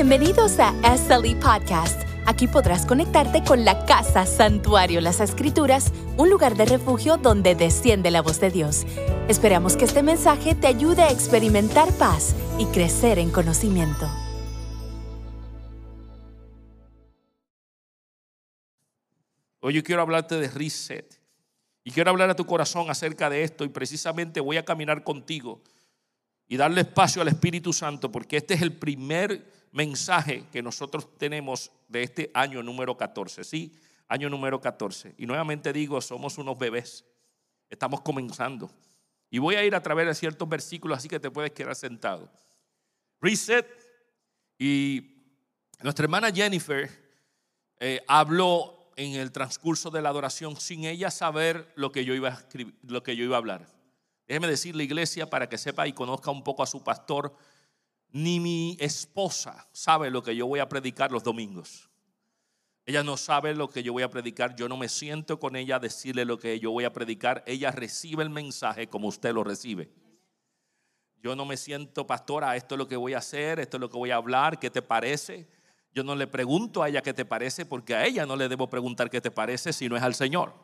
Bienvenidos a SLE Podcast. Aquí podrás conectarte con la casa Santuario Las Escrituras, un lugar de refugio donde desciende la voz de Dios. Esperamos que este mensaje te ayude a experimentar paz y crecer en conocimiento. Hoy yo quiero hablarte de reset. Y quiero hablar a tu corazón acerca de esto. Y precisamente voy a caminar contigo y darle espacio al Espíritu Santo, porque este es el primer mensaje que nosotros tenemos de este año número 14. Sí, año número 14. Y nuevamente digo, somos unos bebés. Estamos comenzando. Y voy a ir a través de ciertos versículos, así que te puedes quedar sentado. Reset. Y nuestra hermana Jennifer eh, habló en el transcurso de la adoración sin ella saber lo que yo iba a escribir, lo que yo iba a hablar. Decirle, iglesia, para que sepa y conozca un poco a su pastor, ni mi esposa sabe lo que yo voy a predicar los domingos. Ella no sabe lo que yo voy a predicar. Yo no me siento con ella a decirle lo que yo voy a predicar. Ella recibe el mensaje como usted lo recibe. Yo no me siento, pastora, esto es lo que voy a hacer, esto es lo que voy a hablar, ¿qué te parece? Yo no le pregunto a ella qué te parece porque a ella no le debo preguntar qué te parece si no es al Señor.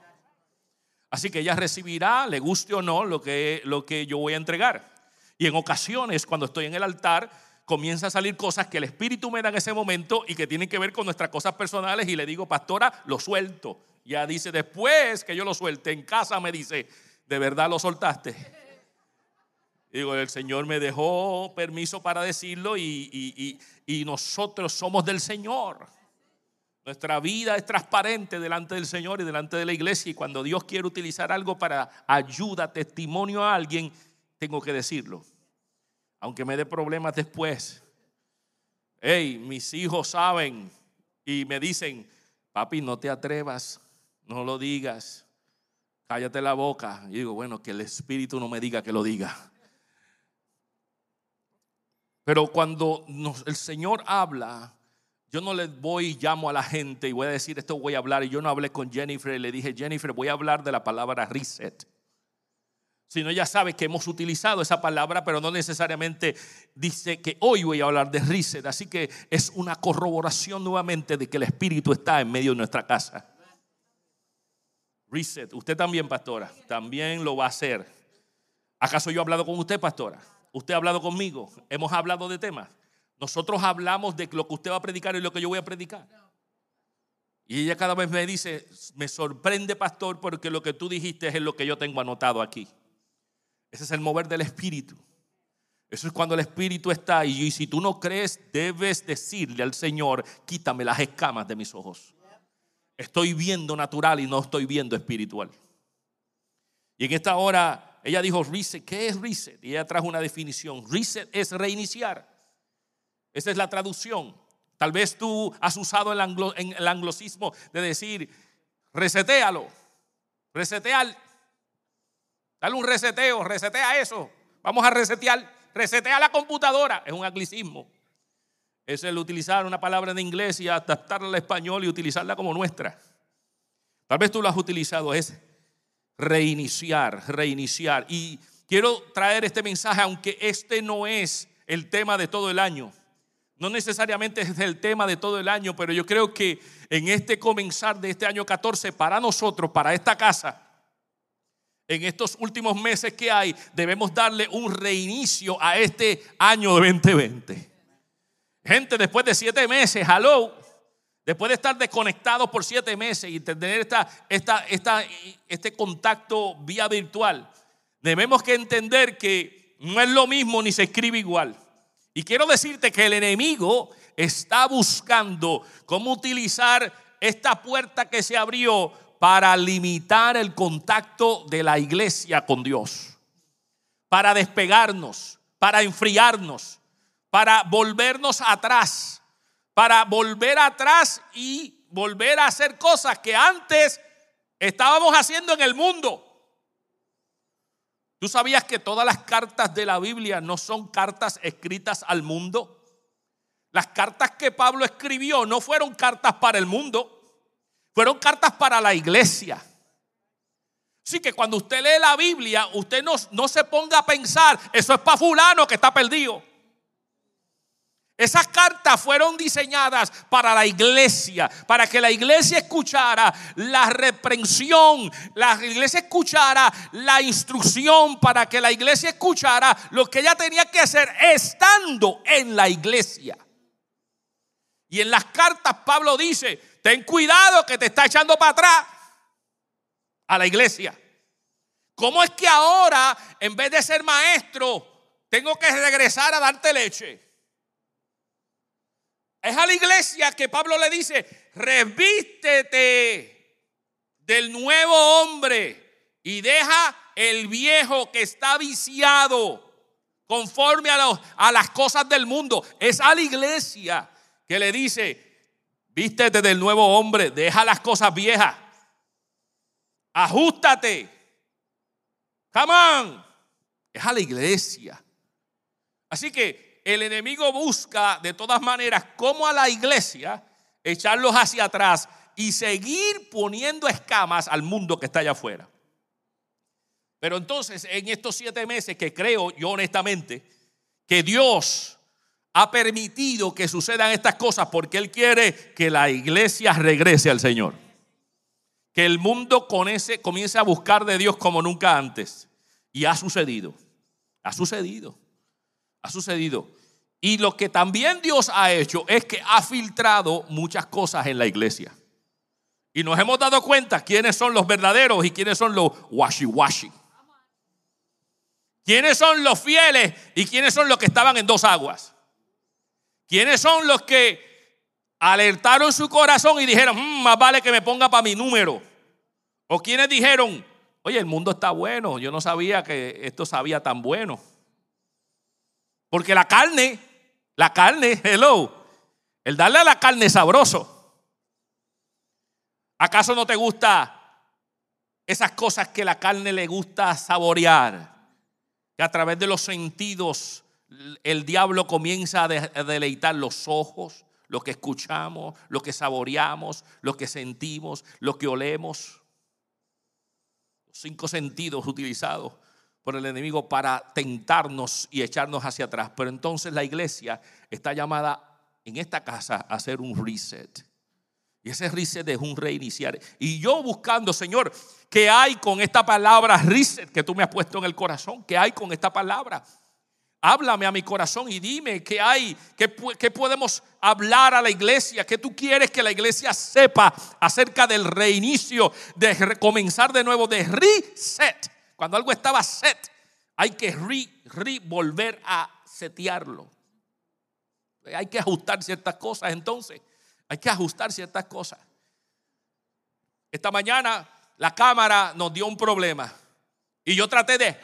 Así que ella recibirá, le guste o no, lo que, lo que yo voy a entregar. Y en ocasiones, cuando estoy en el altar, comienza a salir cosas que el Espíritu me da en ese momento y que tienen que ver con nuestras cosas personales. Y le digo, pastora, lo suelto. Ya dice, después que yo lo suelte en casa, me dice, ¿de verdad lo soltaste? Digo, el Señor me dejó permiso para decirlo y, nosotros somos del Señor. Nuestra vida es transparente delante del Señor y delante de la iglesia. Y cuando Dios quiere utilizar algo para ayuda, testimonio a alguien, tengo que decirlo. Aunque me dé problemas después. Hey, mis hijos saben y me dicen, papi, no te atrevas, no lo digas, cállate la boca. Y digo, bueno, que el Espíritu no me diga que lo diga. Pero cuando el Señor habla, yo no le voy y llamo a la gente y voy a decir esto voy a hablar. Y yo no hablé con Jennifer y le dije, Jennifer, voy a hablar de la palabra reset. Sino ya sabe que hemos utilizado esa palabra, pero no necesariamente dice que hoy voy a hablar de reset. Así que es una corroboración nuevamente de que el Espíritu está en medio de nuestra casa. Reset. Usted también, pastora, también lo va a hacer. ¿Acaso yo he hablado con usted, pastora? Usted ha hablado conmigo, hemos hablado de temas. Nosotros hablamos de lo que usted va a predicar y lo que yo voy a predicar. Y ella cada vez me dice, me sorprende, pastor, porque lo que tú dijiste es lo que yo tengo anotado aquí. Ese es el mover del Espíritu. Eso es cuando el Espíritu está y, y si tú no crees, debes decirle al Señor, quítame las escamas de mis ojos. Estoy viendo natural y no estoy viendo espiritual. Y en esta hora ella dijo reset. ¿Qué es reset? Y ella trajo una definición. Reset es reiniciar. Esa es la traducción. Tal vez tú has usado el, anglosismo de decir, resetealo. Resetear. Dale un reseteo, resetea eso. Vamos a resetear. Resetea la computadora. Es un anglicismo. Es el utilizar una palabra en inglés y adaptarla al español y utilizarla como nuestra. Tal vez tú lo has utilizado. Es reiniciar, reiniciar. Y quiero traer este mensaje, aunque este no es el tema de todo el año. No necesariamente es el tema de todo el año, pero yo creo que en este comenzar de este año 14, para nosotros, para esta casa, en estos últimos meses que hay, debemos darle un reinicio a este año 2020. Gente, después de siete meses, hello, Después de estar desconectados por siete meses y tener esta, esta, esta, este contacto vía virtual, debemos que entender que no es lo mismo ni se escribe igual. Y quiero decirte que el enemigo está buscando cómo utilizar esta puerta que se abrió para limitar el contacto de la iglesia con Dios, para despegarnos, para enfriarnos, para volvernos atrás para volver atrás y volver a hacer cosas que antes estábamos haciendo en el mundo. ¿Tú sabías que todas las cartas de la Biblia no son cartas escritas al mundo? Las cartas que Pablo escribió no fueron cartas para el mundo, fueron cartas para la iglesia. Así que cuando usted lee la Biblia, usted no, no se ponga a pensar, eso es para fulano que está perdido. Esas cartas fueron diseñadas para la iglesia, para que la iglesia escuchara la reprensión, la iglesia escuchara la instrucción, para que la iglesia escuchara lo que ella tenía que hacer estando en la iglesia. Y en las cartas Pablo dice, ten cuidado que te está echando para atrás a la iglesia. ¿Cómo es que ahora, en vez de ser maestro, tengo que regresar a darte leche? Es a la iglesia que Pablo le dice, revístete del nuevo hombre y deja el viejo que está viciado conforme a, a las cosas del mundo. Es a la iglesia que le dice, vístete del nuevo hombre, deja las cosas viejas, ajustate. Come on. Es a la iglesia. Así que el enemigo busca de todas maneras como a la iglesia echarlos hacia atrás y seguir poniendo escamas al mundo que está allá afuera. Pero entonces, en estos siete meses que creo yo honestamente que Dios ha permitido que sucedan estas cosas porque Él quiere que la iglesia regrese al Señor. Que el mundo con ese comience a buscar de Dios como nunca antes. Y ha sucedido. Ha sucedido. Ha sucedido. Y lo que también Dios ha hecho es que ha filtrado muchas cosas en la iglesia. Y nos hemos dado cuenta quiénes son los verdaderos y quiénes son los washi-washi. ¿Quiénes son los fieles y quiénes son los que estaban en dos aguas? ¿Quiénes son los que alertaron su corazón y dijeron, mm, más vale que me ponga para mi número? ¿O quienes dijeron, oye, el mundo está bueno, yo no sabía que esto sabía tan bueno? Porque la carne, la carne, hello, el darle a la carne sabroso. ¿Acaso no te gusta esas cosas que la carne le gusta saborear? Que a través de los sentidos el diablo comienza a deleitar los ojos, lo que escuchamos, lo que saboreamos, lo que sentimos, lo que olemos. Cinco sentidos utilizados por el enemigo para tentarnos y echarnos hacia atrás. Pero entonces la iglesia está llamada en esta casa a hacer un reset. Y ese reset es un reiniciar. Y yo buscando, Señor, ¿qué hay con esta palabra reset que tú me has puesto en el corazón? ¿Qué hay con esta palabra? Háblame a mi corazón y dime qué hay, qué, qué, podemos hablar a la iglesia, qué tú quieres que la iglesia sepa acerca del reinicio, de comenzar de nuevo, de reset. Cuando algo estaba set, hay que re, volver a setearlo. Hay que ajustar ciertas cosas entonces. Hay que ajustar ciertas cosas. Esta mañana la cámara nos dio un problema. Y yo traté de,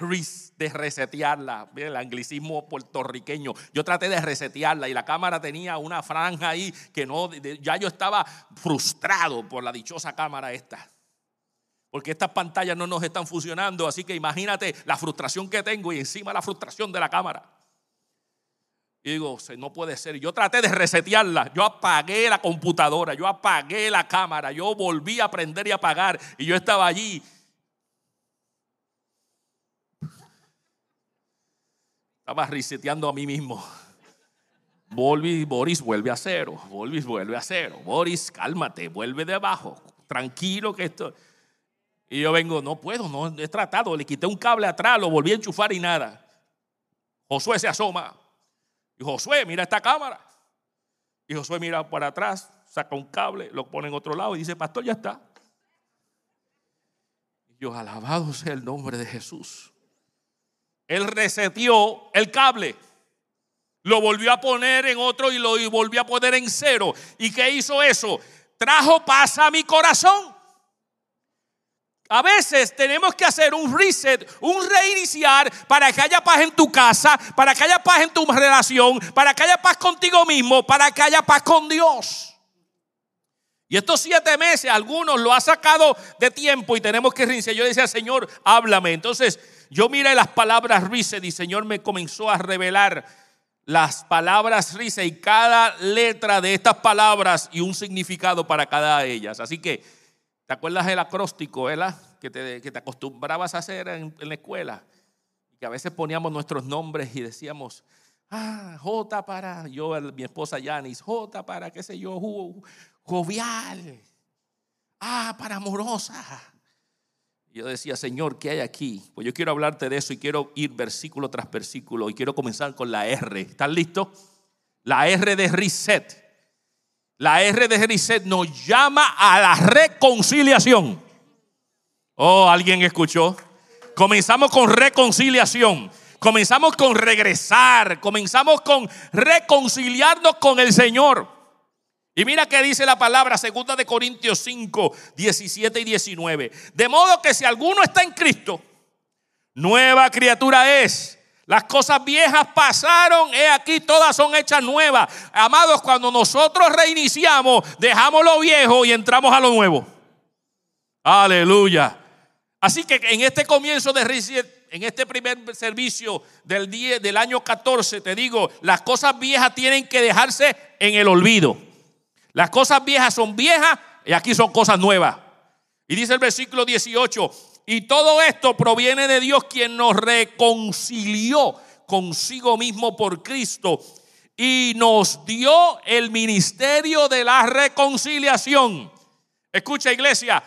de resetearla, el anglicismo puertorriqueño. Yo traté de resetearla y la cámara tenía una franja ahí que no, ya yo estaba frustrado por la dichosa cámara esta porque estas pantallas no nos están funcionando, así que imagínate la frustración que tengo y encima la frustración de la cámara. Y digo, no puede ser. Yo traté de resetearla. Yo apagué la computadora, yo apagué la cámara, yo volví a prender y apagar. Y yo estaba allí. Estaba reseteando a mí mismo. Volví, Boris, vuelve a cero. Boris, vuelve a cero. Boris, cálmate, vuelve de abajo. Tranquilo que esto. Y yo vengo, no puedo, no he tratado. Le quité un cable atrás, lo volví a enchufar y nada. Josué se asoma. Y Josué, mira esta cámara. Y Josué mira para atrás, saca un cable, lo pone en otro lado y dice, pastor, ya está. Y yo, alabado sea el nombre de Jesús. Él reseteó el cable. Lo volvió a poner en otro y lo volvió a poner en cero. ¿Y qué hizo eso? Trajo paz a mi corazón. A veces tenemos que hacer un reset, un reiniciar para que haya paz en tu casa, para que haya paz en tu relación, para que haya paz contigo mismo, para que haya paz con Dios. Y estos siete meses, algunos lo ha sacado de tiempo y tenemos que reiniciar. Yo decía, Señor, háblame. Entonces yo miré las palabras reset y Señor me comenzó a revelar las palabras reset y cada letra de estas palabras y un significado para cada de ellas. Así que ¿Te acuerdas del acróstico, verdad? Que te, que te acostumbrabas a hacer en, la escuela. Y que a veces poníamos nuestros nombres y decíamos, Ah, J para, yo, mi esposa Yanis, J para, qué sé yo, jovial. Ah, para amorosa. Yo decía, Señor, ¿qué hay aquí? Pues yo quiero hablarte de eso y quiero ir versículo tras versículo y quiero comenzar con la R. ¿Están listos? La R de reset. La R de reset nos llama a la reconciliación. Oh, ¿alguien escuchó? Comenzamos con reconciliación. Comenzamos con regresar. Comenzamos con reconciliarnos con el Señor. Y mira que dice la palabra, segunda de Corintios 5, 17 y 19. De modo que si alguno está en Cristo, nueva criatura es. Las cosas viejas pasaron, he aquí todas son hechas nuevas. Amados, cuando nosotros reiniciamos, dejamos lo viejo y entramos a lo nuevo. Aleluya. Así que en este comienzo de en este primer servicio del día del año 14, te digo, las cosas viejas tienen que dejarse en el olvido. Las cosas viejas son viejas y aquí son cosas nuevas. Y dice el versículo 18, y todo esto proviene de Dios quien nos reconcilió consigo mismo por Cristo y nos dio el ministerio de la reconciliación. Escucha iglesia,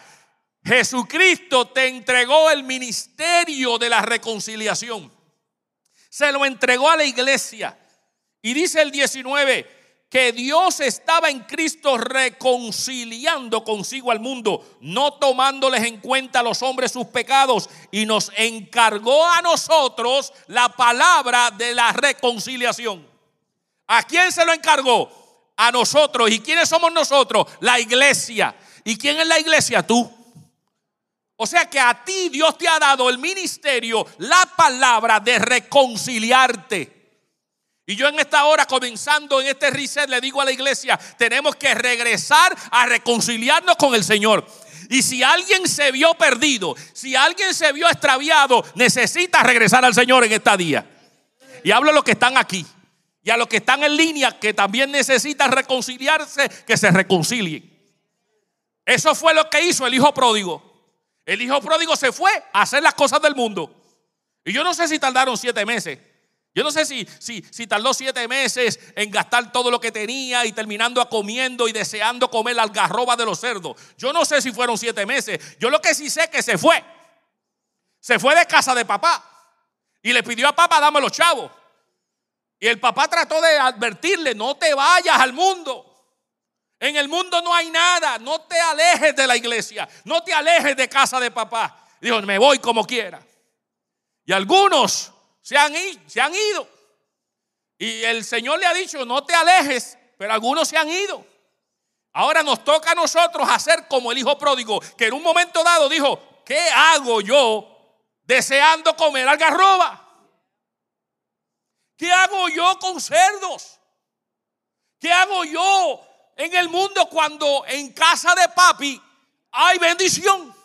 Jesucristo te entregó el ministerio de la reconciliación. Se lo entregó a la iglesia. Y dice el 19, que Dios estaba en Cristo reconciliando consigo al mundo, no tomándoles en cuenta a los hombres sus pecados, y nos encargó a nosotros la palabra de la reconciliación. ¿A quién se lo encargó? A nosotros. ¿Y quiénes somos nosotros? La iglesia. ¿Y quién es la iglesia? Tú. O sea que a ti Dios te ha dado el ministerio, la palabra de reconciliarte. Y yo en esta hora, comenzando en este reset, le digo a la iglesia, tenemos que regresar a reconciliarnos con el Señor. Y si alguien se vio perdido, si alguien se vio extraviado, necesita regresar al Señor en esta día. Y hablo a los que están aquí y a los que están en línea, que también necesitan reconciliarse, que se reconcilien. Eso fue lo que hizo el hijo pródigo. El hijo pródigo se fue a hacer las cosas del mundo. Y yo no sé si tardaron siete meses. Yo no sé si, si, si tardó siete meses en gastar todo lo que tenía y terminando comiendo y deseando comer la algarroba de los cerdos. Yo no sé si fueron siete meses. Yo lo que sí sé es que se fue. Se fue de casa de papá y le pidió a papá, dame los chavos. Y el papá trató de advertirle, no te vayas al mundo. En el mundo no hay nada, no te alejes de la iglesia, no te alejes de casa de papá. Dijo, me voy como quiera. Y algunos se han, ido. Y el Señor le ha dicho, no te alejes, pero algunos se han ido. Ahora nos toca a nosotros hacer como el hijo pródigo, que en un momento dado dijo, ¿qué hago yo deseando comer algarroba? ¿Qué hago yo con cerdos? ¿Qué hago yo en el mundo cuando en casa de papi hay bendición?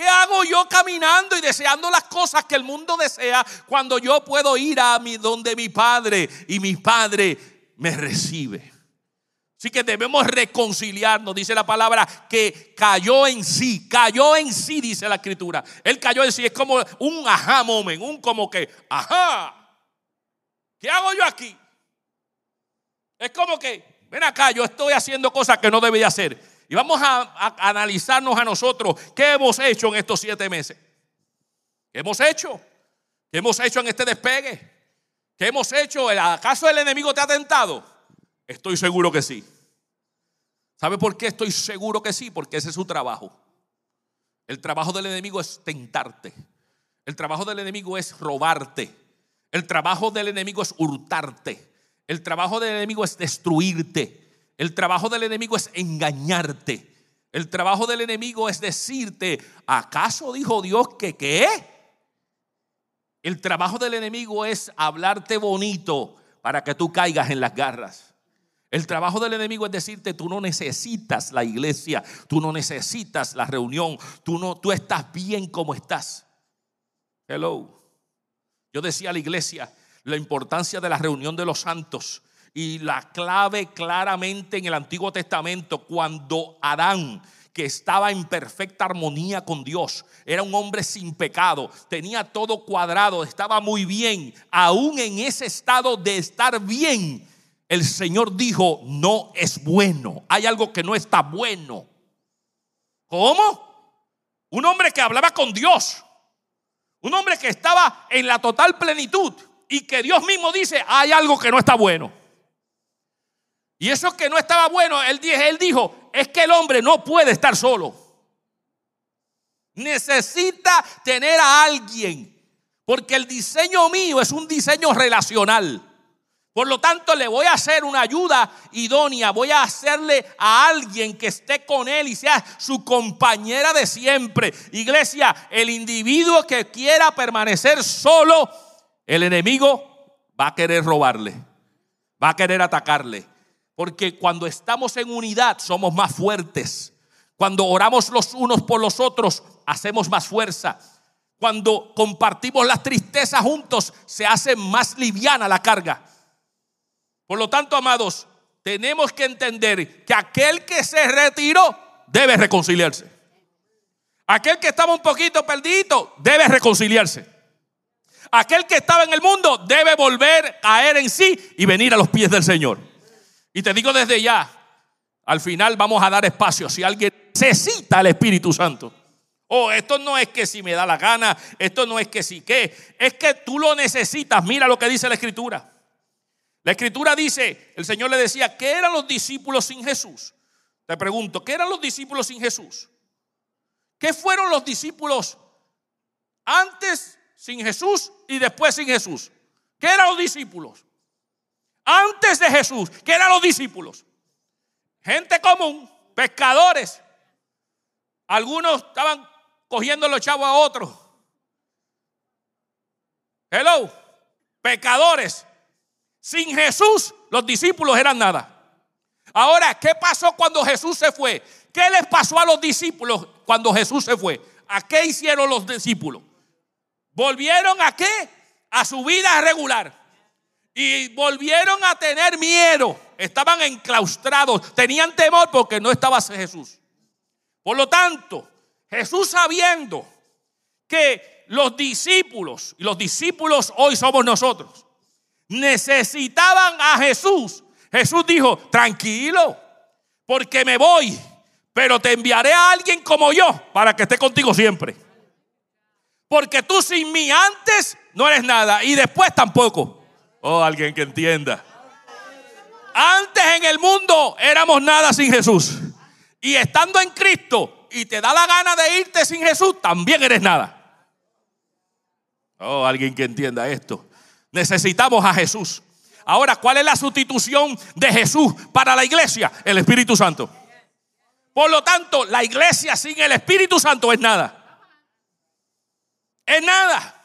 ¿Qué hago yo caminando y deseando las cosas que el mundo desea cuando yo puedo ir a mi, donde mi padre y mi padre me recibe? Así que debemos reconciliarnos, dice la palabra, que cayó en sí, cayó en sí, dice la escritura. Él cayó en sí, es como un ajá moment, un como que, ajá, ¿qué hago yo aquí? Es como que, ven acá, yo estoy haciendo cosas que no debía hacer. Y vamos a, analizarnos a nosotros qué hemos hecho en estos siete meses. ¿Qué hemos hecho? ¿Qué hemos hecho en este despegue? ¿Qué hemos hecho? ¿Acaso el enemigo te ha tentado? Estoy seguro que sí. ¿Sabe por qué estoy seguro que sí? Porque ese es su trabajo. El trabajo del enemigo es tentarte. El trabajo del enemigo es robarte. El trabajo del enemigo es hurtarte. El trabajo del enemigo es destruirte. El trabajo del enemigo es engañarte. El trabajo del enemigo es decirte, ¿acaso dijo Dios que qué? El trabajo del enemigo es hablarte bonito para que tú caigas en las garras. El trabajo del enemigo es decirte, tú no necesitas la iglesia, tú no necesitas la reunión, tú no tú estás bien como estás. Hello. Yo decía a la iglesia la importancia de la reunión de los santos y la clave claramente en el Antiguo Testamento, cuando Adán, que estaba en perfecta armonía con Dios. Era un hombre sin pecado, tenía todo cuadrado, estaba muy bien. Aún en ese estado de estar bien, el Señor dijo, no es bueno. Hay algo que no está bueno. ¿Cómo? Un hombre que hablaba con Dios. Un hombre que estaba en la total plenitud y que Dios mismo dice, hay algo que no está bueno. Y eso que no estaba bueno, él, dijo, es que el hombre no puede estar solo. Necesita tener a alguien, porque el diseño mío es un diseño relacional. Por lo tanto, le voy a hacer una ayuda idónea. Voy a hacerle a alguien que esté con él y sea su compañera de siempre. Iglesia, el individuo que quiera permanecer solo, el enemigo va a querer robarle, va a querer atacarle. Porque cuando estamos en unidad somos más fuertes. Cuando oramos los unos por los otros, hacemos más fuerza. Cuando compartimos las tristezas juntos, se hace más liviana la carga. Por lo tanto, amados, tenemos que entender que aquel que se retiró debe reconciliarse. Aquel que estaba un poquito perdido debe reconciliarse. Aquel que estaba en el mundo debe volver a caer en sí y venir a los pies del Señor. Y te digo desde ya, al final vamos a dar espacio si alguien necesita el Espíritu Santo. Oh, esto no es que si me da la gana, esto no es que si qué, es que tú lo necesitas. Mira lo que dice la Escritura. La Escritura dice, el Señor le decía, ¿qué eran los discípulos sin Jesús? Te pregunto, ¿qué eran los discípulos sin Jesús? ¿Qué fueron los discípulos antes sin Jesús y después sin Jesús? ¿Qué eran los discípulos? Antes de Jesús, que eran los discípulos. Gente común, pescadores. Algunos estaban cogiendo los chavos a otros. Hello, pecadores. Sin Jesús, los discípulos eran nada. Ahora, ¿qué pasó cuando Jesús se fue? ¿Qué les pasó a los discípulos cuando Jesús se fue? ¿A qué hicieron los discípulos? ¿Volvieron a qué? A su vida regular. Y volvieron a tener miedo. Estaban enclaustrados. Tenían temor porque no estaba Jesús. Por lo tanto, Jesús sabiendo que los discípulos, y los discípulos hoy somos nosotros, necesitaban a Jesús. Jesús dijo, tranquilo, porque me voy, pero te enviaré a alguien como yo para que esté contigo siempre. Porque tú sin mí antes no eres nada y después tampoco. Oh, alguien que entienda. Antes en el mundo éramos nada sin Jesús. Y estando en Cristo y te da la gana de irte sin Jesús, también eres nada. Oh, alguien que entienda esto. Necesitamos a Jesús. Ahora, ¿cuál es la sustitución de Jesús para la iglesia? El Espíritu Santo. Por lo tanto, la iglesia sin el Espíritu Santo es nada. Es nada.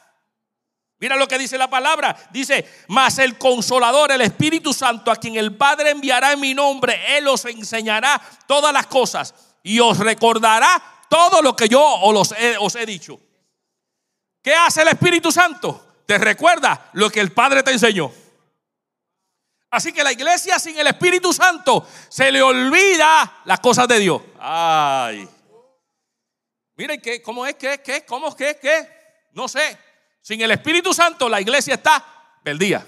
Mira lo que dice la palabra. Dice, mas el consolador, el Espíritu Santo, a quien el Padre enviará en mi nombre, Él os enseñará todas las cosas y os recordará todo lo que yo os, he dicho. ¿Qué hace el Espíritu Santo? Te recuerda lo que el Padre te enseñó. Así que la iglesia sin el Espíritu Santo se le olvida las cosas de Dios. Ay. Miren, ¿qué? ¿cómo es? ¿Qué? ¿Qué? ¿Cómo es? ¿Qué? ¿Qué? No sé. Sin el Espíritu Santo la iglesia está perdida.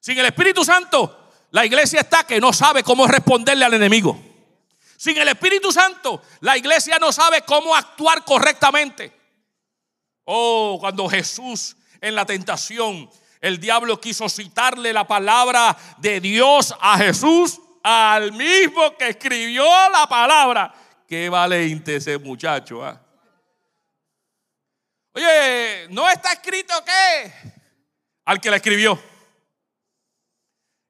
Sin el Espíritu Santo la iglesia está que no sabe cómo responderle al enemigo. Sin el Espíritu Santo la iglesia no sabe cómo actuar correctamente. Oh, cuando Jesús en la tentación, el diablo quiso citarle la palabra de Dios a Jesús, al mismo que escribió la palabra. Qué valiente ese muchacho. ¿ah? Oye, ¿no está escrito qué? Al que le escribió.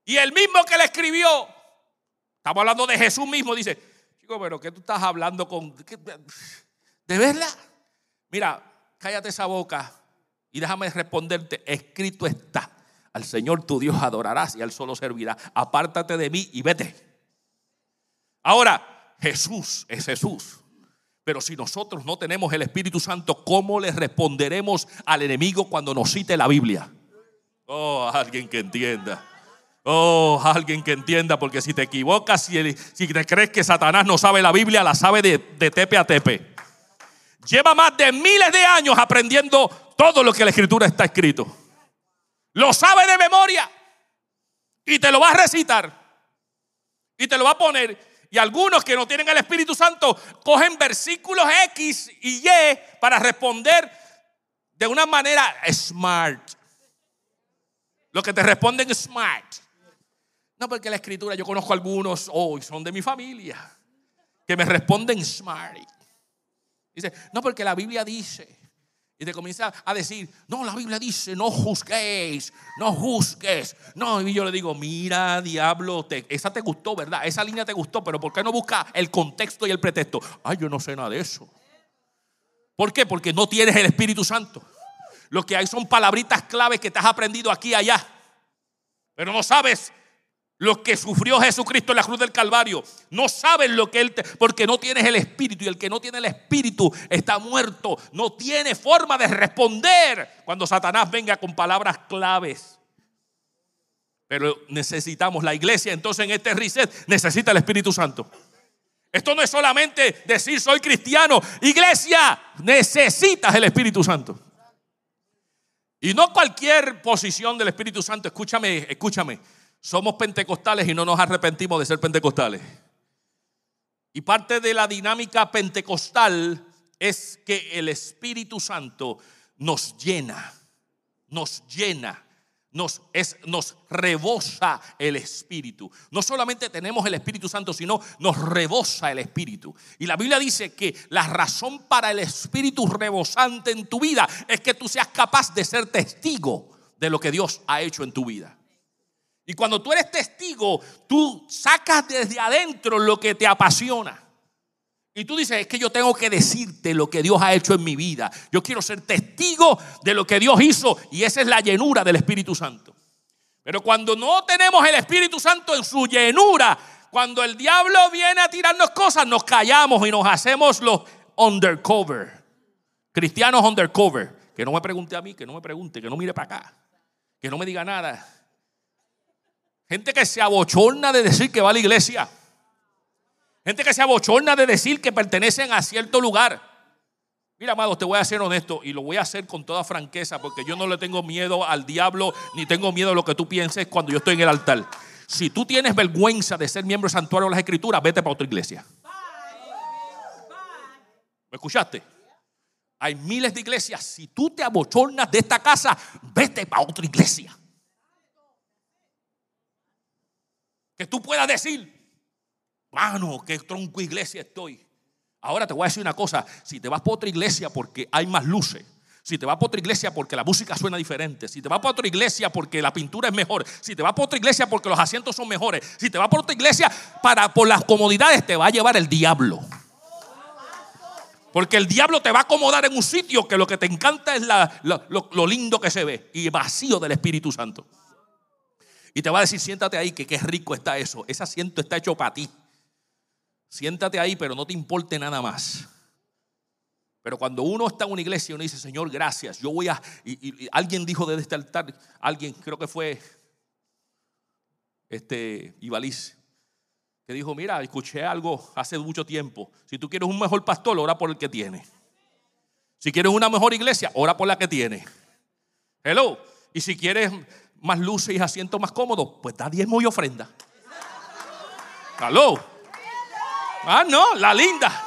Y el mismo que le escribió, estamos hablando de Jesús mismo, dice, chico, pero ¿qué tú estás hablando con... ¿De verdad? Mira, cállate esa boca y déjame responderte, escrito está, al Señor tu Dios adorarás y al solo servirás. Apártate de mí y vete. Ahora, Jesús es Jesús. Pero si nosotros no tenemos el Espíritu Santo, ¿cómo le responderemos al enemigo cuando nos cite la Biblia? Oh, alguien que entienda. Oh, alguien que entienda, porque si te equivocas, si, te crees que Satanás no sabe la Biblia, la sabe de, de tepe a tepe. Lleva más de miles de años aprendiendo todo lo que la escritura está escrito. Lo sabe de memoria y te lo va a recitar y te lo va a poner. Y algunos que no tienen el Espíritu Santo cogen versículos X y Y para responder de una manera smart. Lo que te responden es smart. No, porque la escritura, yo conozco algunos hoy, son de mi familia, que me responden smart. Dice, no, porque la Biblia dice. Y te comienza a decir, no, la Biblia dice, no juzguéis, no juzgues. No, y yo le digo, mira, diablo, esa te gustó, ¿verdad? Esa línea te gustó, pero ¿por qué no busca el contexto y el pretexto? Ay, yo no sé nada de eso. ¿Por qué? Porque no tienes el Espíritu Santo. Lo que hay son palabritas claves que te has aprendido aquí y allá. Pero no sabes lo que sufrió Jesucristo en la cruz del Calvario. No sabes lo que Él, te, porque no tienes el Espíritu. Y el que no tiene el Espíritu está muerto. No tiene forma de responder cuando Satanás venga con palabras claves. Pero necesitamos la iglesia. Entonces en este reset necesita el Espíritu Santo. Esto no es solamente decir soy cristiano. Iglesia, necesitas el Espíritu Santo. Y no cualquier posición del Espíritu Santo. Escúchame, escúchame. Somos pentecostales y no nos arrepentimos de ser pentecostales. Y parte de la dinámica pentecostal es que el Espíritu Santo nos llena, nos llena, nos, es, nos rebosa el Espíritu. No solamente tenemos el Espíritu Santo, sino nos rebosa el Espíritu. Y la Biblia dice que la razón para el Espíritu rebosante en tu vida es que tú seas capaz de ser testigo de lo que Dios ha hecho en tu vida. Y cuando tú eres testigo, tú sacas desde adentro lo que te apasiona. Y tú dices, es que yo tengo que decirte lo que Dios ha hecho en mi vida. Yo quiero ser testigo de lo que Dios hizo y esa es la llenura del Espíritu Santo. Pero cuando no tenemos el Espíritu Santo en su llenura, cuando el diablo viene a tirarnos cosas, nos callamos y nos hacemos los undercover. Cristianos undercover. Que no me pregunte a mí, que no me pregunte, que no mire para acá, que no me diga nada. Gente que se abochorna de decir que va a la iglesia. Gente que se abochorna de decir que pertenecen a cierto lugar. Mira, amados, te voy a ser honesto y lo voy a hacer con toda franqueza porque yo no le tengo miedo al diablo ni tengo miedo a lo que tú pienses cuando yo estoy en el altar. Si tú tienes vergüenza de ser miembro del santuario de las escrituras, vete para otra iglesia. ¿Me escuchaste? Hay miles de iglesias. Si tú te abochornas de esta casa, vete para otra iglesia. Que tú puedas decir, mano, qué tronco iglesia estoy. Ahora te voy a decir una cosa, si te vas por otra iglesia porque hay más luces, si te vas por otra iglesia porque la música suena diferente, si te vas por otra iglesia porque la pintura es mejor, si te vas por otra iglesia porque los asientos son mejores, si te vas por otra iglesia para por las comodidades te va a llevar el diablo. Porque el diablo te va a acomodar en un sitio que lo que te encanta es lo lindo que se ve y vacío del Espíritu Santo. Y te va a decir, siéntate ahí, que qué rico está eso. Ese asiento está hecho para ti. Siéntate ahí, pero no te importe nada más. Pero cuando uno está en una iglesia y uno dice, Señor, gracias, yo voy a... Y, alguien dijo desde este altar, alguien, creo que fue este Ibaliz, que dijo, mira, escuché algo hace mucho tiempo. Si tú quieres un mejor pastor, ora por el que tiene. Si quieres una mejor iglesia, ora por la que tiene. Hello. Y si quieres más luces y asientos más cómodos, pues da diezmo y ofrenda. ¿Aló? Ah, no, la linda.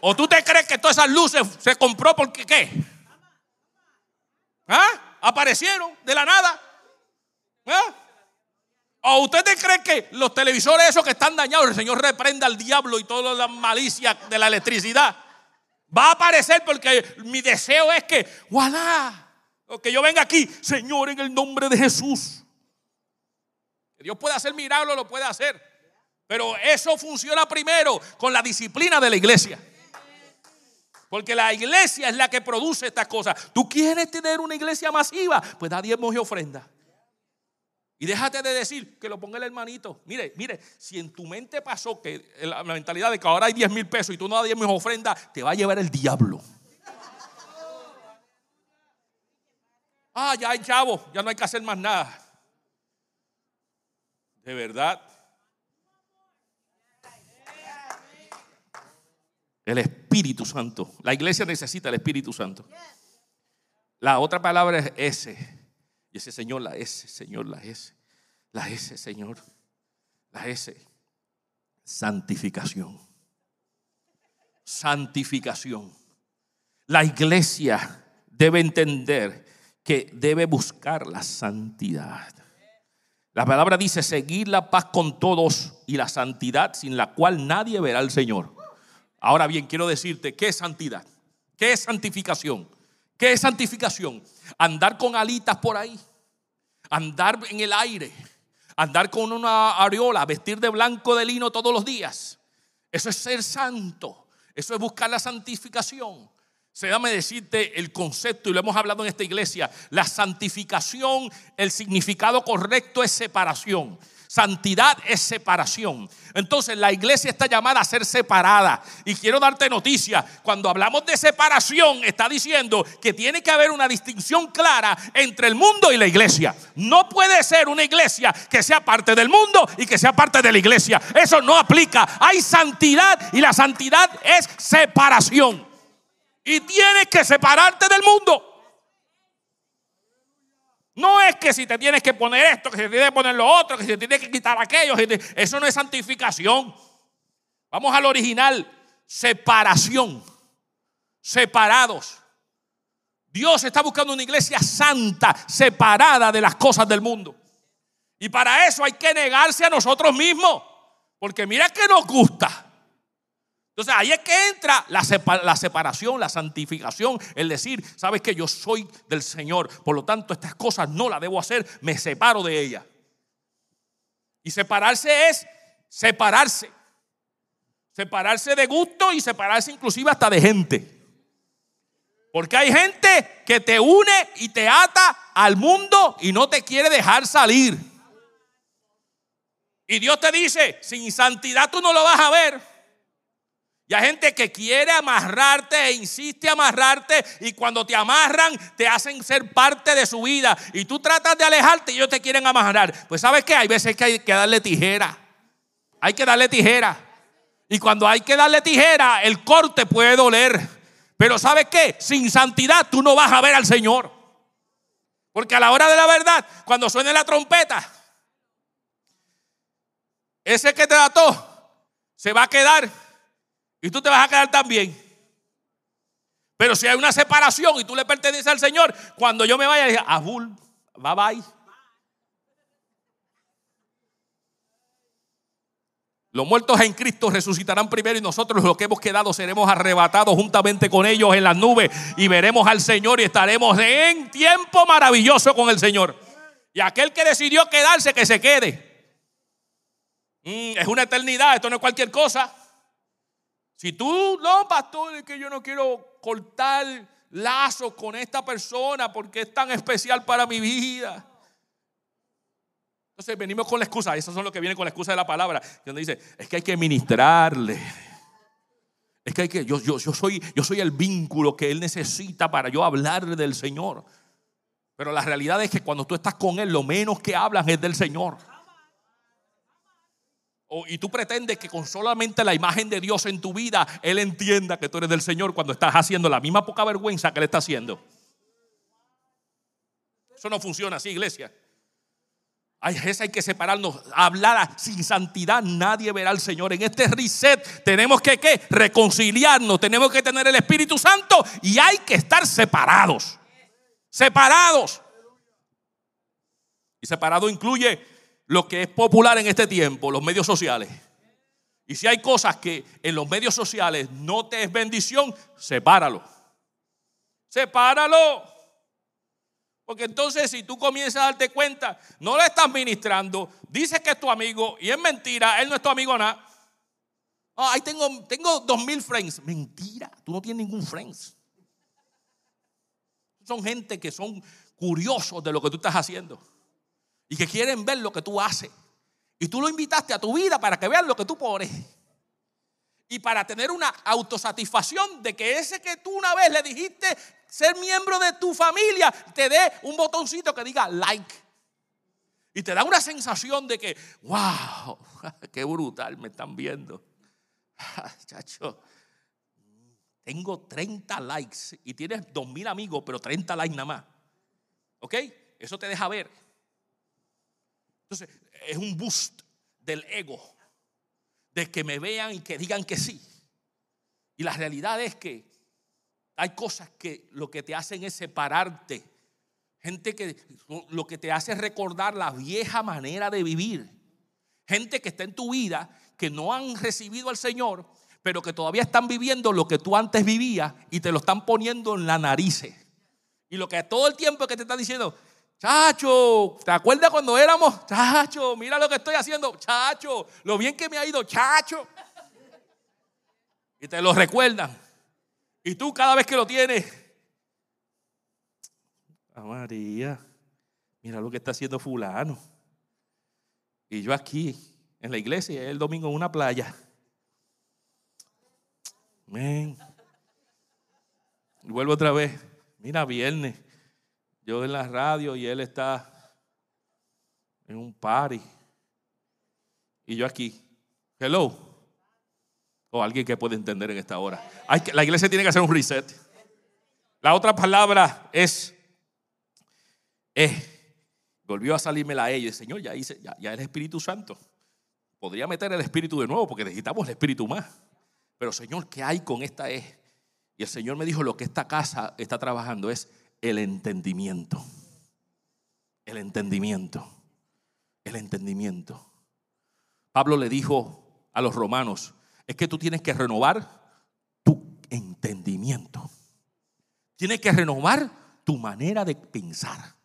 ¿O tú te crees que todas esas luces se compró porque qué? ¿Ah? Aparecieron de la nada. ¿Ah? ¿O te cree que los televisores esos que están dañados, el Señor reprenda al diablo y toda la malicia de la electricidad? Va a aparecer porque mi deseo es que, voilà, que yo venga aquí, Señor, en el nombre de Jesús. Dios puede hacer milagros, lo puede hacer. Pero eso funciona primero con la disciplina de la iglesia. Porque la iglesia es la que produce estas cosas. Tú quieres tener una iglesia masiva, pues da diezmos y ofrenda. Y déjate de decir que lo ponga el hermanito. Mire, mire, si en tu mente pasó que la mentalidad de que ahora hay 10 mil pesos y tú no das 10 mil ofrenda, te va a llevar el diablo. Ah, ya hay chavo, ya no hay que hacer más nada. De verdad. El Espíritu Santo. La iglesia necesita el Espíritu Santo. La otra palabra es ese. Y ese Señor, la S, Señor, la S. La S, Señor. La S. Santificación. Santificación. La iglesia debe entender que debe buscar la santidad. La palabra dice seguir la paz con todos y la santidad sin la cual nadie verá al Señor. Ahora bien, quiero decirte, ¿qué es santidad? ¿Qué es santificación? ¿Qué es santificación? Andar con alitas por ahí, andar en el aire, andar con una areola, vestir de blanco de lino todos los días. Eso es ser santo, eso es buscar la santificación. Se dame decirte el concepto, y lo hemos hablado en esta iglesia, la santificación, el significado correcto es separación. Santidad es separación. Entonces la iglesia está llamada a ser separada. Y quiero darte noticia, cuando hablamos de separación, está diciendo que tiene que haber una distinción clara entre el mundo y la iglesia. No puede ser una iglesia que sea parte del mundo y que sea parte de la iglesia. Eso no aplica. Hay santidad y la santidad es separación. Y tienes que separarte del mundo. No es que si te tienes que poner esto, que si te tienes que poner lo otro, que si te tienes que quitar aquello. Eso no es santificación. Vamos al original. Separación. Separados. Dios está buscando una iglesia santa, separada de las cosas del mundo. Y para eso hay que negarse a nosotros mismos. Porque mira que nos gusta. Entonces ahí es que entra la, separación, la santificación, el decir, sabes que yo soy del Señor, por lo tanto estas cosas no las debo hacer, me separo de ellas. Y separarse es separarse. Separarse de gusto y separarse inclusive hasta de gente. Porque hay gente que te une y te ata al mundo y no te quiere dejar salir. Y Dios te dice, sin santidad tú no lo vas a ver. Y hay gente que quiere amarrarte e insiste amarrarte y cuando te amarran te hacen ser parte de su vida y tú tratas de alejarte y ellos te quieren amarrar. Pues sabes que hay veces que hay que darle tijera. Hay que darle tijera. Y cuando hay que darle tijera, el corte puede doler. Pero ¿sabes qué? Sin santidad tú no vas a ver al Señor. Porque a la hora de la verdad, cuando suene la trompeta, ese que te ató se va a quedar y tú te vas a quedar también. Pero si hay una separación y tú le perteneces al Señor, cuando yo me vaya, dije, Abul, bye bye. Los muertos en Cristo resucitarán primero y nosotros los que hemos quedado seremos arrebatados juntamente con ellos en las nubes y veremos al Señor y estaremos en tiempo maravilloso con el Señor. Y aquel que decidió quedarse, que se quede. Mm, es una eternidad, esto no es cualquier cosa. Si tú, no, pastor, es que yo no quiero cortar lazos con esta persona porque es tan especial para mi vida. Entonces venimos con la excusa, eso son lo que viene con la excusa de la palabra, donde dice, es que hay que ministrarle. Es que hay que, yo, yo, yo, soy, yo soy el vínculo que él necesita para yo hablarle del Señor. Pero la realidad es que cuando tú estás con él, lo menos que hablan es del Señor y tú pretendes que con solamente la imagen de Dios en tu vida, Él entienda que tú eres del Señor cuando estás haciendo la misma poca vergüenza que Él está haciendo. Eso no funciona así, iglesia. Hay, hay que separarnos. Hablar sin santidad, nadie verá al Señor. En este reset tenemos que ¿qué? reconciliarnos, tenemos que tener el Espíritu Santo y hay que estar separados. Separados. Y separado incluye lo que es popular en este tiempo, los medios sociales. Y si hay cosas que en los medios sociales no te es bendición, sepáralo. Sepáralo. Porque entonces si tú comienzas a darte cuenta, no le estás ministrando, dices que es tu amigo y es mentira, él no es tu amigo nada. Ah, ahí tengo, tengo dos mil friends. Mentira, tú no tienes ningún friends. Son gente que son curiosos de lo que tú estás haciendo y que quieren ver lo que tú haces. Y tú lo invitaste a tu vida para que vean lo que tú pones. Y para tener una autosatisfacción de que ese que tú una vez le dijiste ser miembro de tu familia, te dé un botoncito que diga like. Y te da una sensación de que, wow, qué brutal me están viendo. Chacho, tengo 30 likes y tienes 2.000 amigos, pero 30 likes nada más. ¿Ok? Eso te deja ver. Entonces, es un boost del ego, de que me vean y que digan que sí. Y la realidad es que hay cosas que lo que te hacen es separarte. Gente que lo que te hace es recordar la vieja manera de vivir. Gente que está en tu vida, que no han recibido al Señor, pero que todavía están viviendo lo que tú antes vivías y te lo están poniendo en la nariz. Y lo que todo el tiempo que te están diciendo, chacho, ¿te acuerdas cuando éramos? Chacho, mira lo que estoy haciendo, chacho, lo bien que me ha ido, chacho. Y te lo recuerdan. Y tú cada vez que lo tienes, a ah, María, mira lo que está haciendo fulano. Y yo aquí, en la iglesia, el domingo en una playa. Y vuelvo otra vez. Mira, viernes. Yo en la radio y él está en un party. Y yo aquí. Hello. O alguien que puede entender en esta hora. La iglesia tiene que hacer un reset. La otra palabra es, volvió a salirme la ella. Señor, ya, hice, ya, ya el Espíritu Santo. Podría meter el Espíritu de nuevo porque necesitamos el Espíritu más. Pero Señor, ¿qué hay con esta E? Y el Señor me dijo, lo que esta casa está trabajando es el entendimiento. El entendimiento. El entendimiento. Pablo le dijo a los romanos, es que tú tienes que renovar tu entendimiento. Tienes que renovar tu manera de pensar.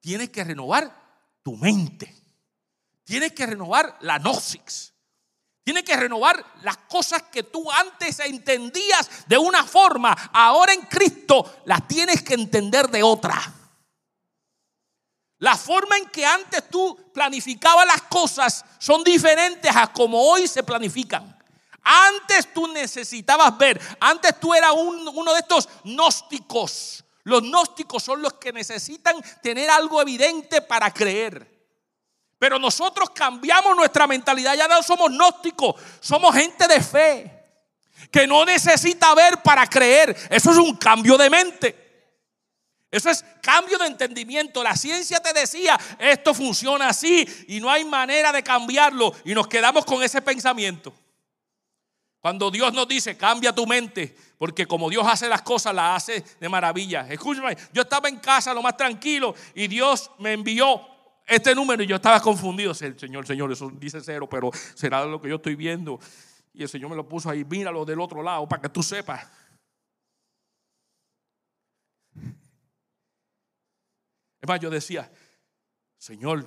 Tienes que renovar tu mente. Tienes que renovar la gnosis. Tiene que renovar las cosas que tú antes entendías de una forma. Ahora en Cristo las tienes que entender de otra. La forma en que antes tú planificabas las cosas son diferentes a como hoy se planifican. Antes tú necesitabas ver, antes tú eras uno de estos gnósticos. Los gnósticos son los que necesitan tener algo evidente para creer. Pero nosotros cambiamos nuestra mentalidad, ya no somos gnósticos, somos gente de fe, que no necesita ver para creer. Eso es un cambio de mente. Eso es cambio de entendimiento. La ciencia te decía, esto funciona así y no hay manera de cambiarlo. Y nos quedamos con ese pensamiento. Cuando Dios nos dice, cambia tu mente, porque como Dios hace las cosas, las hace de maravilla. Escúchame, yo estaba en casa lo más tranquilo y Dios me envió este número y yo estaba confundido. El Señor, Señor, eso dice cero, pero será lo que yo estoy viendo. Y el Señor me lo puso ahí, míralo del otro lado para que tú sepas. Es más, yo decía, Señor,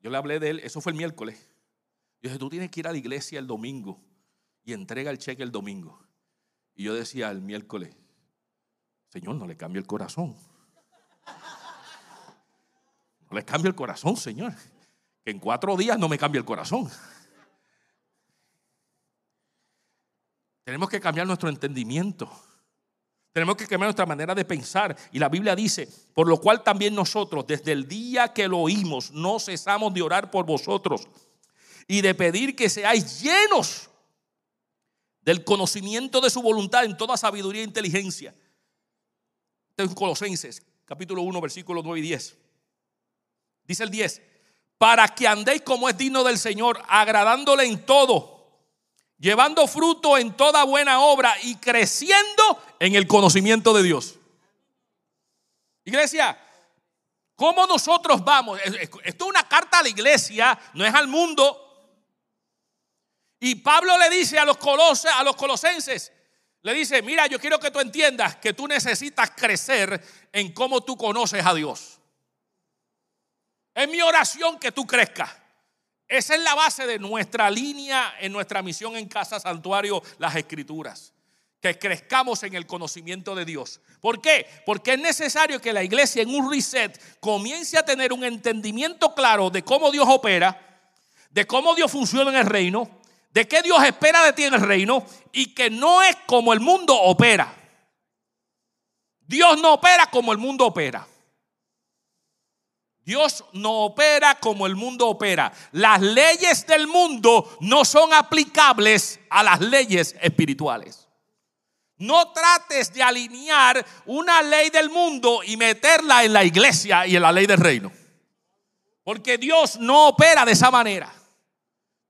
yo le hablé de él, eso fue el miércoles. Yo dije, tú tienes que ir a la iglesia el domingo y entrega el cheque el domingo. Y yo decía el miércoles, Señor, no le cambie el corazón. No les cambia el corazón, Señor. Que en cuatro días no me cambia el corazón. Tenemos que cambiar nuestro entendimiento. Tenemos que cambiar nuestra manera de pensar. Y la Biblia dice, por lo cual también nosotros, desde el día que lo oímos, no cesamos de orar por vosotros y de pedir que seáis llenos del conocimiento de su voluntad en toda sabiduría e inteligencia. en Colosenses, capítulo 1, versículos 9 y 10. Dice el 10, para que andéis como es digno del Señor, agradándole en todo, llevando fruto en toda buena obra y creciendo en el conocimiento de Dios. Iglesia, ¿cómo nosotros vamos? Esto es una carta a la iglesia, no es al mundo. Y Pablo le dice a los, a los colosenses, le dice, mira, yo quiero que tú entiendas que tú necesitas crecer en cómo tú conoces a Dios. Es mi oración que tú crezcas. Esa es la base de nuestra línea en nuestra misión en Casa Santuario, las Escrituras. Que crezcamos en el conocimiento de Dios. ¿Por qué? Porque es necesario que la iglesia en un reset comience a tener un entendimiento claro de cómo Dios opera, de cómo Dios funciona en el reino, de qué Dios espera de ti en el reino y que no es como el mundo opera. Dios no opera como el mundo opera. Dios no opera como el mundo opera. Las leyes del mundo no son aplicables a las leyes espirituales. No trates de alinear una ley del mundo y meterla en la iglesia y en la ley del reino. Porque Dios no opera de esa manera.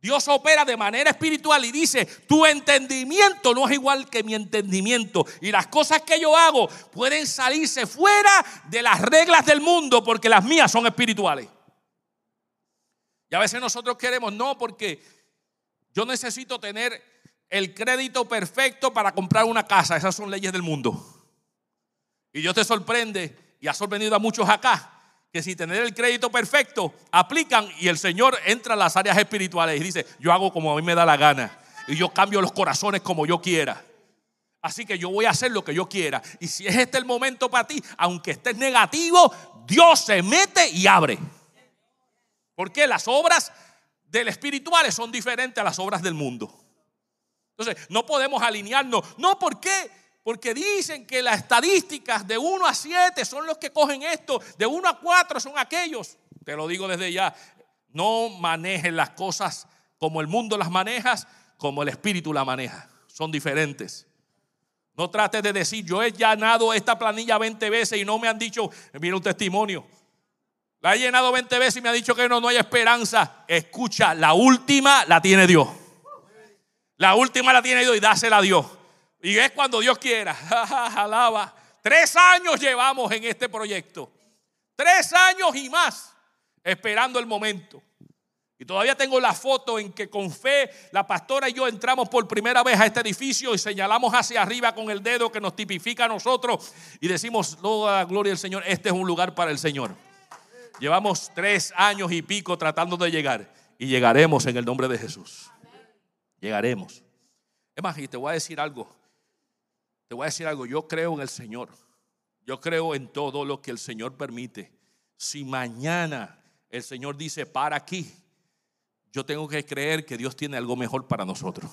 Dios opera de manera espiritual y dice, tu entendimiento no es igual que mi entendimiento. Y las cosas que yo hago pueden salirse fuera de las reglas del mundo porque las mías son espirituales. Y a veces nosotros queremos, no, porque yo necesito tener el crédito perfecto para comprar una casa. Esas son leyes del mundo. Y Dios te sorprende y ha sorprendido a muchos acá que sin tener el crédito perfecto, aplican y el Señor entra a las áreas espirituales y dice, yo hago como a mí me da la gana y yo cambio los corazones como yo quiera. Así que yo voy a hacer lo que yo quiera. Y si es este el momento para ti, aunque estés negativo, Dios se mete y abre. Porque las obras del espiritual son diferentes a las obras del mundo. Entonces, no podemos alinearnos. No, ¿por qué? Porque dicen que las estadísticas de 1 a 7 son los que cogen esto, de 1 a 4 son aquellos. Te lo digo desde ya, no manejes las cosas como el mundo las manejas, como el espíritu la maneja. Son diferentes. No trates de decir, yo he llenado esta planilla 20 veces y no me han dicho, mira un testimonio. La he llenado 20 veces y me ha dicho que no, no hay esperanza. Escucha, la última la tiene Dios. La última la tiene Dios y dásela a Dios. Y es cuando Dios quiera. Alaba. Tres años llevamos en este proyecto. Tres años y más esperando el momento. Y todavía tengo la foto en que con fe la pastora y yo entramos por primera vez a este edificio y señalamos hacia arriba con el dedo que nos tipifica a nosotros y decimos, la gloria al Señor, este es un lugar para el Señor. Llevamos tres años y pico tratando de llegar y llegaremos en el nombre de Jesús. Llegaremos. Es más, y te voy a decir algo. Te voy a decir algo, yo creo en el Señor. Yo creo en todo lo que el Señor permite. Si mañana el Señor dice, para aquí, yo tengo que creer que Dios tiene algo mejor para nosotros.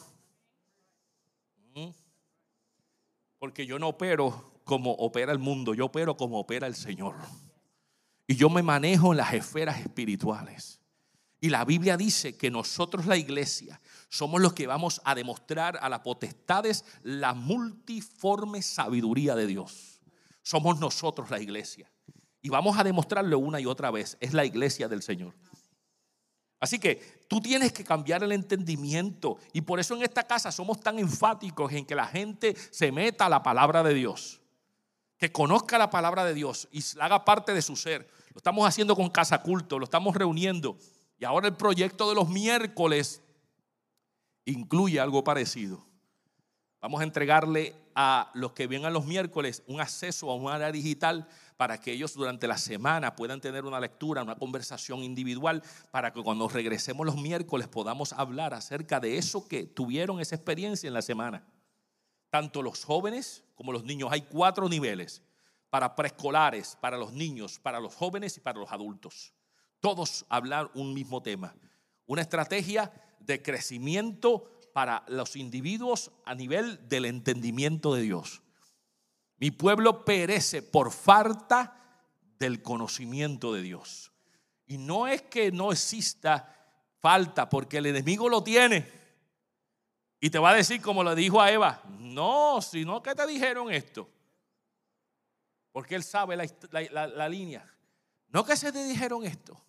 ¿Mm? Porque yo no opero como opera el mundo, yo opero como opera el Señor. Y yo me manejo en las esferas espirituales. Y la Biblia dice que nosotros, la iglesia, somos los que vamos a demostrar a las potestades la multiforme sabiduría de Dios. Somos nosotros la iglesia. Y vamos a demostrarlo una y otra vez. Es la iglesia del Señor. Así que tú tienes que cambiar el entendimiento. Y por eso en esta casa somos tan enfáticos en que la gente se meta a la palabra de Dios. Que conozca la palabra de Dios y haga parte de su ser. Lo estamos haciendo con casa culto, lo estamos reuniendo. Y ahora el proyecto de los miércoles incluye algo parecido. Vamos a entregarle a los que vengan los miércoles un acceso a un área digital para que ellos durante la semana puedan tener una lectura, una conversación individual, para que cuando regresemos los miércoles podamos hablar acerca de eso que tuvieron esa experiencia en la semana. Tanto los jóvenes como los niños. Hay cuatro niveles para preescolares, para los niños, para los jóvenes y para los adultos todos hablar un mismo tema. Una estrategia de crecimiento para los individuos a nivel del entendimiento de Dios. Mi pueblo perece por falta del conocimiento de Dios. Y no es que no exista falta, porque el enemigo lo tiene. Y te va a decir como le dijo a Eva, no, sino que te dijeron esto. Porque él sabe la, la línea. No que se te dijeron esto.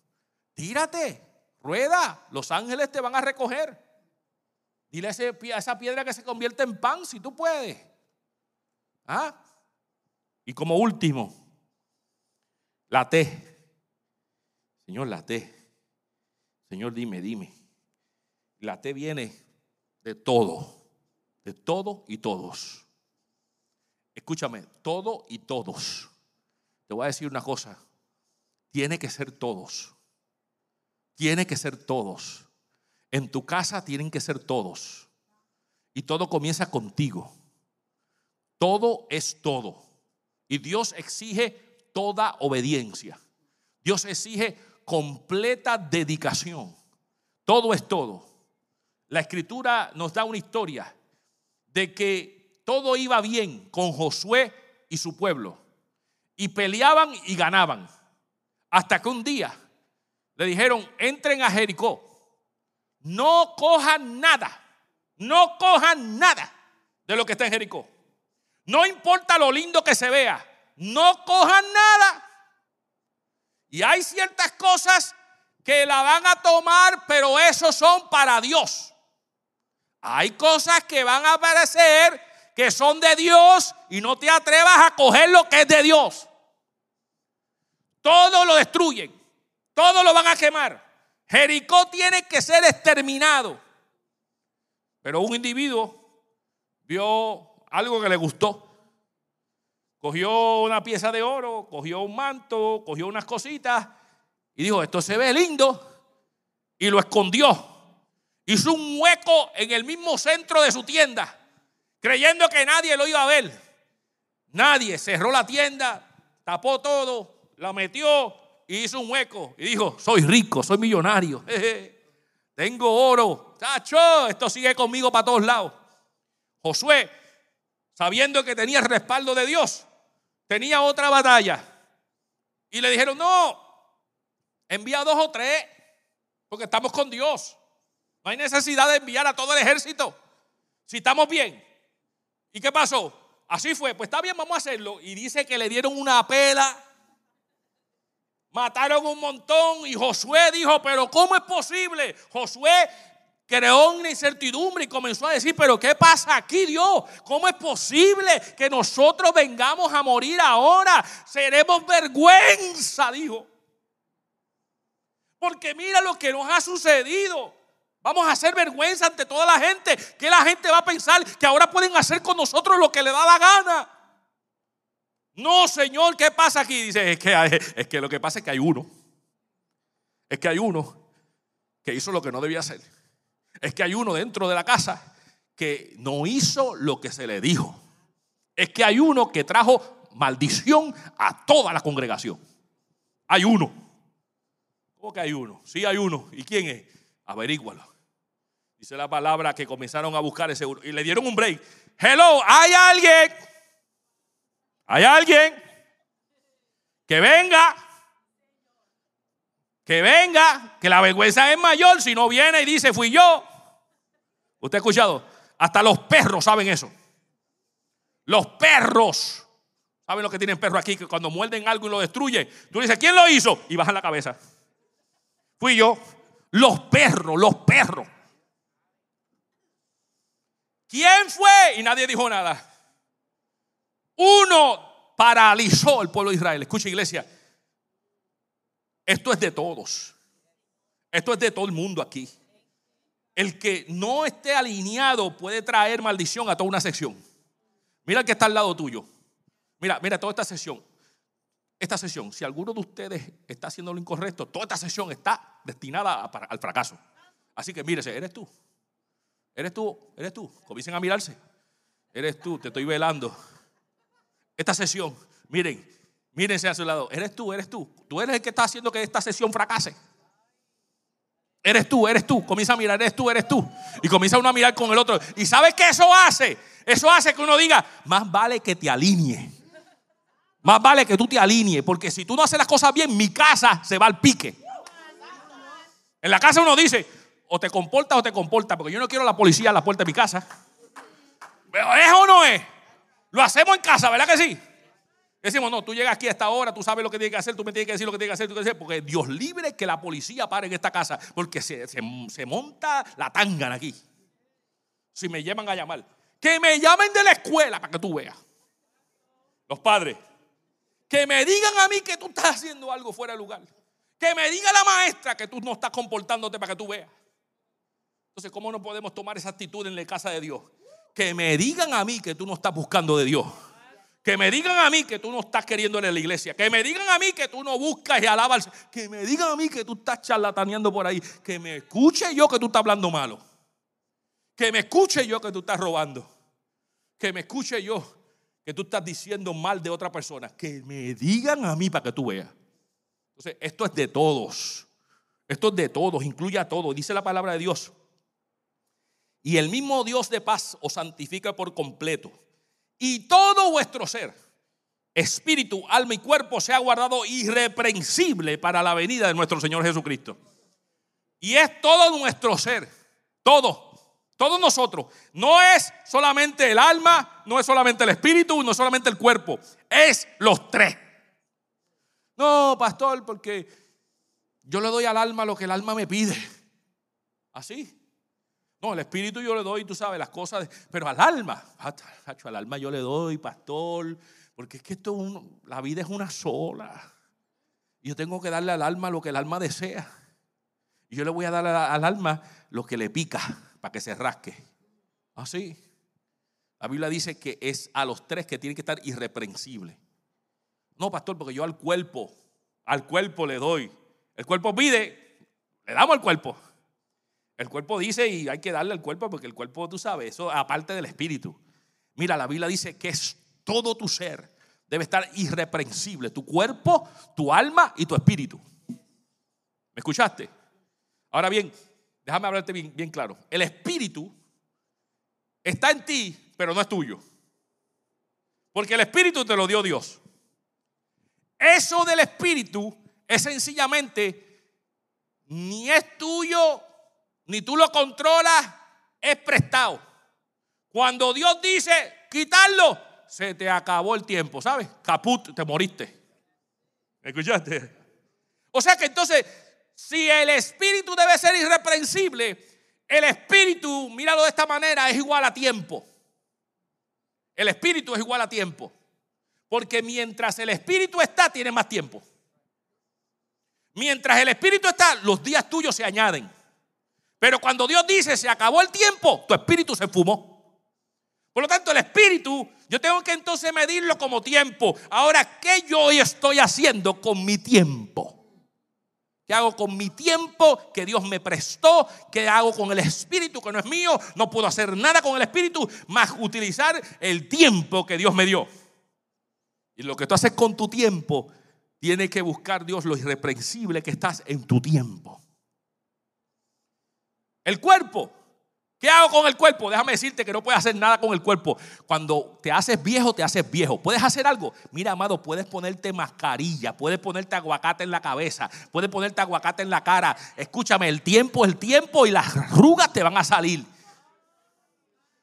Tírate, rueda, los ángeles te van a recoger. Dile a esa piedra que se convierte en pan si tú puedes. ¿Ah? Y como último, la T. Señor, la T. Señor, dime, dime. La T viene de todo, de todo y todos. Escúchame, todo y todos. Te voy a decir una cosa, tiene que ser todos tiene que ser todos. En tu casa tienen que ser todos. Y todo comienza contigo. Todo es todo. Y Dios exige toda obediencia. Dios exige completa dedicación. Todo es todo. La escritura nos da una historia de que todo iba bien con Josué y su pueblo. Y peleaban y ganaban Hasta que un día le dijeron, entren a Jericó. No cojan nada. No cojan nada de lo que está en Jericó. No importa lo lindo que se vea. No cojan nada. Y hay ciertas cosas que la van a tomar, pero esos son para Dios. Hay cosas que van a aparecer que son de Dios y no te atrevas a coger lo que es de Dios. Todo lo destruyen, todo lo van a quemar. Jericó tiene que ser exterminado. Pero un individuo vio algo que le gustó. Cogió una pieza de oro, cogió un manto, cogió unas cositas y dijo, esto se ve lindo. Y lo escondió. Hizo un hueco en el mismo centro de su tienda, creyendo que nadie lo iba a ver. Nadie cerró la tienda, tapó todo, la metió y hizo un hueco. Y dijo, soy rico, soy millonario. tengo oro. Chacho, esto sigue conmigo para todos lados. Josué, sabiendo que tenía el respaldo de Dios, tenía otra batalla. Y le dijeron, no, envía dos o tres, porque estamos con Dios. No hay necesidad de enviar a todo el ejército. Si estamos bien. ¿Y qué pasó? Así fue. Pues está bien, vamos a hacerlo. Y dice que le dieron una pela. Mataron un montón. Y Josué dijo, pero ¿cómo es posible? Josué creó una incertidumbre y comenzó a decir, pero ¿qué pasa aquí Dios? ¿Cómo es posible que nosotros vengamos a morir ahora? Seremos vergüenza, dijo. Porque mira lo que nos ha sucedido. Vamos a hacer vergüenza ante toda la gente. Que la gente va a pensar que ahora pueden hacer con nosotros lo que le da la gana. No, Señor, ¿qué pasa aquí? Dice, es que, es que lo que pasa es que hay uno. Es que hay uno que hizo lo que no debía hacer. Es que hay uno dentro de la casa que no hizo lo que se le dijo. Es que hay uno que trajo maldición a toda la congregación. Hay uno. ¿Cómo que hay uno? Sí hay uno. ¿Y quién es? Averígualo. Dice la palabra que comenzaron a buscar ese uno. Y le dieron un break. Hello, ¿hay alguien? ¿Hay alguien? Que venga. Que venga. Que la vergüenza es mayor si no viene y dice, fui yo. ¿Usted ha escuchado? Hasta los perros saben eso. Los perros. ¿Saben lo que tienen perros aquí? Que cuando muerden algo y lo destruyen, tú dices, ¿quién lo hizo? Y bajan la cabeza. Fui yo. Los perros, los perros. ¿Quién fue? Y nadie dijo nada. Uno paralizó el pueblo de Israel. Escucha iglesia. Esto es de todos. Esto es de todo el mundo aquí. El que no esté alineado puede traer maldición a toda una sección. Mira el que está al lado tuyo. Mira, mira toda esta sesión esta sesión, si alguno de ustedes está haciendo lo incorrecto, toda esta sesión está destinada al fracaso. Así que mírese, eres tú. Eres tú, eres tú. Comiencen a mirarse. Eres tú, te estoy velando. Esta sesión, miren, mírense a su lado. Eres tú, eres tú. Tú eres el que está haciendo que esta sesión fracase. Eres tú, eres tú. Comienza a mirar, eres tú, eres tú. Y comienza uno a mirar con el otro. ¿Y sabes qué eso hace? Eso hace que uno diga, más vale que te alinee. Más vale que tú te alinees, porque si tú no haces las cosas bien, mi casa se va al pique. En la casa uno dice, o te comporta o te comporta, porque yo no quiero la policía a la puerta de mi casa. Pero ¿es o no es? Lo hacemos en casa, ¿verdad que sí? Decimos, no, tú llegas aquí a esta hora, tú sabes lo que tienes que hacer, tú me tienes que decir lo que tienes que hacer, tú que hacer, porque Dios libre que la policía pare en esta casa, porque se, se monta la tangana aquí. Si me llevan a llamar. Que me llamen de la escuela para que tú veas. Los padres, que me digan a mí que tú estás haciendo algo fuera de lugar. Que me diga la maestra que tú no estás comportándote para que tú veas. Entonces, ¿cómo no podemos tomar esa actitud en la casa de Dios? Que me digan a mí que tú no estás buscando de Dios. Que me digan a mí que tú no estás queriendo en la iglesia. Que me digan a mí que tú no buscas y alabas. Que me digan a mí que tú estás charlataneando por ahí. Que me escuche yo que tú estás hablando malo. Que me escuche yo que tú estás robando. Que me escuche yo que tú estás diciendo mal de otra persona, que me digan a mí para que tú veas. Entonces, esto es de todos. Esto es de todos, incluye a todos. Dice la palabra de Dios. Y el mismo Dios de paz os santifica por completo. Y todo vuestro ser, espíritu, alma y cuerpo sea guardado irreprensible para la venida de nuestro Señor Jesucristo. Y es todo nuestro ser, todo, todos nosotros. No es solamente el alma, no es solamente el espíritu, no es solamente el cuerpo, es los tres. No, pastor, porque yo le doy al alma lo que el alma me pide. Así. No, el espíritu yo le doy, tú sabes, las cosas, pero al alma, al alma yo le doy, pastor, porque es que esto, la vida es una sola. Yo tengo que darle al alma lo que el alma desea. Y yo le voy a dar al alma lo que le pica para que se rasque. Así. La Biblia dice que es a los tres que tienen que estar irreprensibles. No, pastor, porque yo al cuerpo, al cuerpo le doy. El cuerpo pide, le damos al cuerpo. El cuerpo dice y hay que darle al cuerpo porque el cuerpo, tú sabes, eso aparte del espíritu. Mira, la Biblia dice que es todo tu ser debe estar irreprensible. Tu cuerpo, tu alma y tu espíritu. ¿Me escuchaste? Ahora bien, déjame hablarte bien, bien claro. El espíritu está en ti, pero no es tuyo. Porque el espíritu te lo dio Dios. Eso del espíritu es sencillamente ni es tuyo, ni tú lo controlas, es prestado. Cuando Dios dice quitarlo, se te acabó el tiempo, ¿sabes? Caput, te moriste. ¿Me escuchaste? O sea que entonces, si el espíritu debe ser irreprensible, el espíritu, míralo de esta manera, es igual a tiempo. El espíritu es igual a tiempo. Porque mientras el espíritu está, tiene más tiempo. Mientras el espíritu está, los días tuyos se añaden. Pero cuando Dios dice se acabó el tiempo, tu espíritu se fumó. Por lo tanto, el espíritu, yo tengo que entonces medirlo como tiempo. Ahora, ¿qué yo hoy estoy haciendo con mi tiempo? ¿Qué hago con mi tiempo que Dios me prestó? ¿Qué hago con el espíritu que no es mío? No puedo hacer nada con el espíritu más utilizar el tiempo que Dios me dio. Y lo que tú haces con tu tiempo, tiene que buscar Dios lo irreprensible que estás en tu tiempo. El cuerpo. ¿Qué hago con el cuerpo? Déjame decirte que no puedes hacer nada con el cuerpo. Cuando te haces viejo, te haces viejo. ¿Puedes hacer algo? Mira, amado, puedes ponerte mascarilla, puedes ponerte aguacate en la cabeza, puedes ponerte aguacate en la cara. Escúchame, el tiempo el tiempo y las arrugas te van a salir.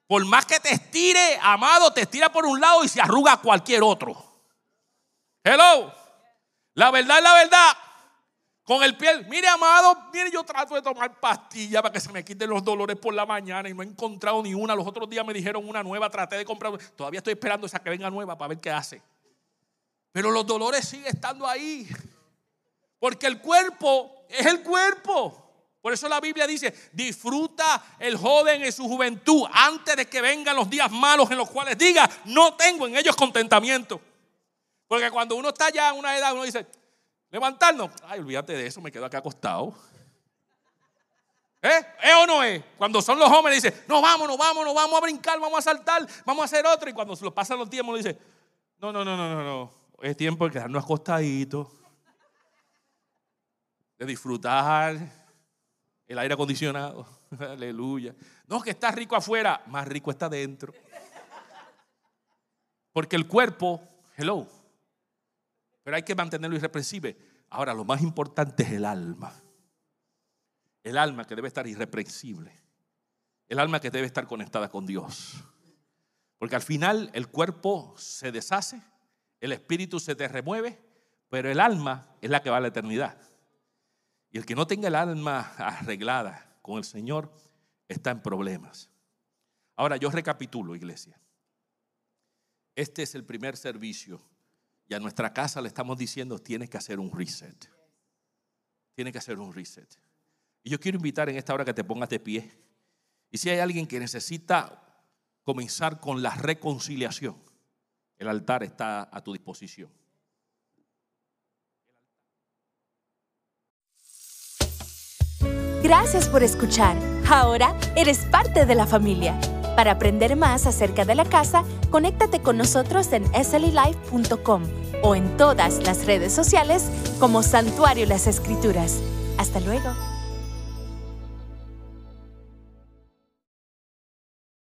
Por más que te estire, amado, te estira por un lado y se arruga cualquier otro. Hello. La verdad es la verdad. Con el piel, mire amado, mire yo trato de tomar pastillas para que se me quiten los dolores por la mañana y no he encontrado ni una. Los otros días me dijeron una nueva, traté de comprar. Todavía estoy esperando esa que venga nueva para ver qué hace. Pero los dolores siguen estando ahí. Porque el cuerpo es el cuerpo. Por eso la Biblia dice, disfruta el joven en su juventud antes de que vengan los días malos en los cuales diga, no tengo en ellos contentamiento. Porque cuando uno está ya en una edad, uno dice, levantarnos. Ay, olvídate de eso, me quedo acá acostado. ¿Eh? ¿Es o no es? Cuando son los jóvenes, dicen, no, vámonos, vámonos, vamos a brincar, vamos a saltar, vamos a hacer otro. Y cuando se lo pasan los tiempos, dice, no, no, no, no, no, no. Es tiempo de quedarnos acostaditos, de disfrutar el aire acondicionado. Aleluya. No, que está rico afuera, más rico está dentro. Porque el cuerpo, hello, pero hay que mantenerlo irreprensible. Ahora, lo más importante es el alma. El alma que debe estar irreprensible. El alma que debe estar conectada con Dios. Porque al final el cuerpo se deshace, el espíritu se te remueve, pero el alma es la que va a la eternidad. Y el que no tenga el alma arreglada con el Señor está en problemas. Ahora yo recapitulo, iglesia. Este es el primer servicio y a nuestra casa le estamos diciendo, tienes que hacer un reset. Tienes que hacer un reset. Y yo quiero invitar en esta hora que te pongas de pie. Y si hay alguien que necesita comenzar con la reconciliación, el altar está a tu disposición. Gracias por escuchar. Ahora eres parte de la familia. Para aprender más acerca de la casa, conéctate con nosotros en sllife.com o en todas las redes sociales como Santuario Las Escrituras. Hasta luego.